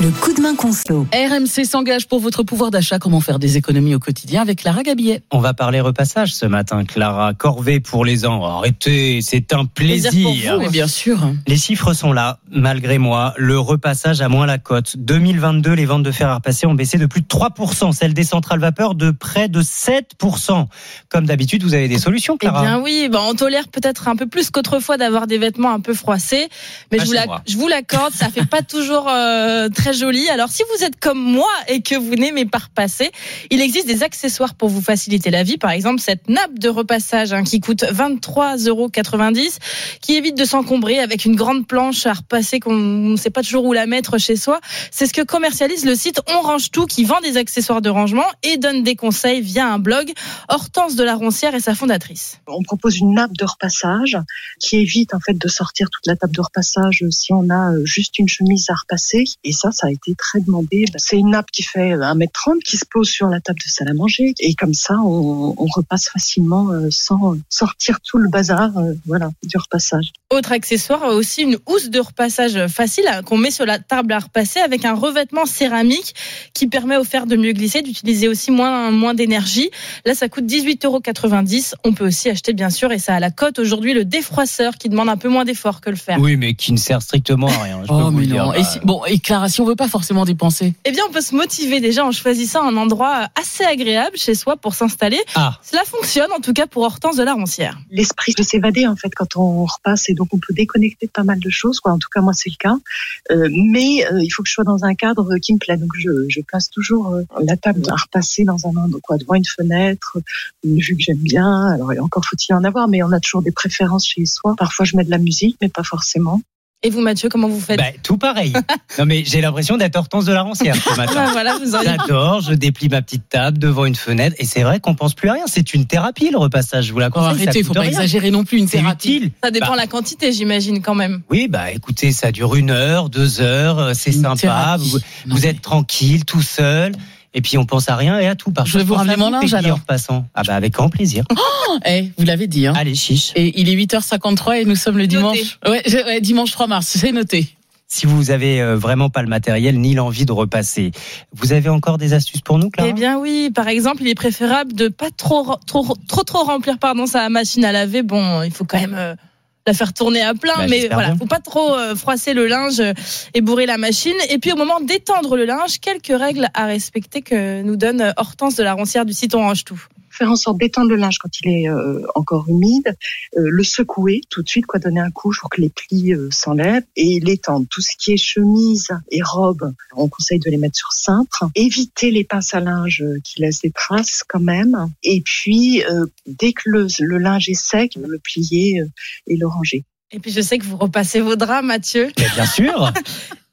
le coup de main conso. RMC s'engage pour votre pouvoir d'achat. Comment faire des économies au quotidien avec Clara Gabillet. On va parler repassage ce matin, Clara. Corvée pour les ans. Arrêtez, c'est un plaisir. pour vous, bien sûr. Les chiffres sont là, malgré moi. Le repassage a moins la cote. 2022, les ventes de fer à repasser ont baissé de plus de 3%. Celles des centrales vapeur de près de 7%. Comme d'habitude, vous avez des solutions, Eh Clara bien oui, bah, on tolère peut-être un peu plus qu'autrefois d'avoir des vêtements un peu froissés, mais Ah, je, vous c'est la- moi. je vous l'accorde, ça fait pas toujours euh, très joli. Alors si vous êtes comme moi et que vous n'aimez pas repasser, il existe des accessoires pour vous faciliter la vie. Par exemple, cette nappe de repassage hein, qui coûte 23,90 euros, qui évite de s'encombrer avec une grande planche à repasser qu'on ne sait pas toujours où la mettre chez soi. C'est ce que commercialise le site On Range Tout qui vend des accessoires de rangement et donne des conseils via un blog. Hortense de la Roncière est sa fondatrice. On propose une nappe de repassage qui évite en fait de sortir toute la table de repassage si on a euh, juste une chemise à repasser. Et ça, ça a été très demandé. C'est une nappe qui fait 1m30 qui se pose sur la table de salle à manger. Et comme ça, on, on repasse facilement euh, sans sortir tout le bazar euh, voilà, du repassage. Autre accessoire, aussi une housse de repassage facile qu'on met sur la table à repasser avec un revêtement céramique qui permet au fer de mieux glisser, d'utiliser aussi moins, moins d'énergie. Là, ça coûte 18,90 euros. On peut aussi acheter, bien sûr, et ça a la cote aujourd'hui, le défroisseur qui demande un peu moins d'effort que le fer. Oui, mais qui ne sert strictement à rien. Je peux Oh, vous mais dire. non. Et si- bon, et Clara, si on veut pas forcément dépenser. Eh bien, on peut se motiver déjà en choisissant un endroit assez agréable chez soi pour s'installer. Ah, Cela fonctionne, en tout cas, pour Hortense de la Roncière. L'esprit de s'évader en fait quand on repasse et donc on peut déconnecter pas mal de choses. En tout cas, moi, c'est le cas. Euh, mais euh, il faut que je sois dans un cadre qui me plaît. Donc je, je place toujours euh, la table à repasser dans un endroit devant une fenêtre, une vue que j'aime bien. Alors encore faut-il en avoir, mais on a toujours des préférences chez soi. Parfois je mets de la musique, mais pas forcément. Et vous, Mathieu, comment vous faites bah, tout pareil. non, mais j'ai l'impression d'être Hortense de la Roncière ce matin. voilà, vous auriez J'adore, je déplie ma petite table devant une fenêtre et c'est vrai qu'on pense plus à rien. C'est une thérapie le repassage, je vous la Oh, conseille. ça arrêtez, faut pas rien. exagérer non plus une thérapie. utile. Ça dépend Bah. la quantité, j'imagine, quand même. Oui, bah écoutez, ça dure une heure, deux heures, euh, c'est sympa. thérapie. Vous, Non, vous mais- êt tranquille, tout seul. Et puis on pense à rien et à tout. Parfois, Je vais vous ramener mon linge, alors. en repassant. Ah bah avec grand plaisir. Eh, vous l'avez dit, hein. Allez, chiche. Et il est 8h53 et nous sommes le Noté. dimanche. Ouais, je- ouais, dimanche 3 mars, c'est noté. Si vous avez euh, vraiment pas le matériel ni l'envie de repasser, vous avez encore des astuces pour nous, Clara? Eh bien oui, par exemple, il est préférable de pas trop trop trop, trop remplir pardon sa machine à laver. Bon, il faut quand même euh, la faire tourner à plein, Bah, mais voilà, bien. faut pas trop euh, froisser le linge et bourrer la machine. Et puis au moment d'étendre le linge, quelques règles à respecter que nous donne Hortense de la Roncière du site On Range Tout. Faire en sorte d'étendre le linge quand il est euh, encore humide, euh, le secouer tout de suite, quoi, donner un coup pour que les plis euh, s'enlèvent et l'étendre. Tout ce qui est chemise et robe, on conseille de les mettre sur cintre. Éviter les pinces à linge euh, qui laissent des traces quand même. Et puis, euh, dès que le, le linge est sec, le plier euh, et le ranger. Et puis je sais que vous repassez vos draps, Mathieu. Mais Bien sûr.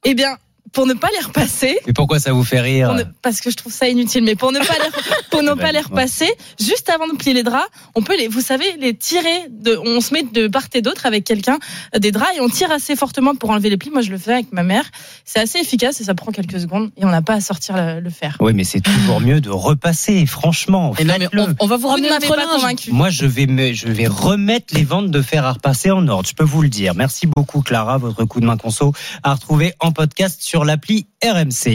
Eh bien, pour ne pas les repasser, Mais pourquoi ça vous fait rire ne- parce que je trouve ça inutile, mais pour ne pas les, pour ne pas les repasser, juste avant de plier les draps, on peut les, vous savez, les tirer de, on se met de part et d'autre avec quelqu'un euh, des draps et on tire assez fortement pour enlever les plis. Moi, je le fais avec ma mère. C'est assez efficace et ça prend quelques secondes et on n'a pas à sortir le, le fer. Oui, mais c'est toujours mieux de repasser, franchement. Et non, mais faites-le. on, on va vous Vous ramener ne m'avez notre pas linge. convaincu. Moi, je vais, me, je vais remettre les ventes de fer à repasser en ordre. Je peux vous le dire. Merci beaucoup, Clara. Votre coup de main conso à retrouver en podcast l'appli RMC.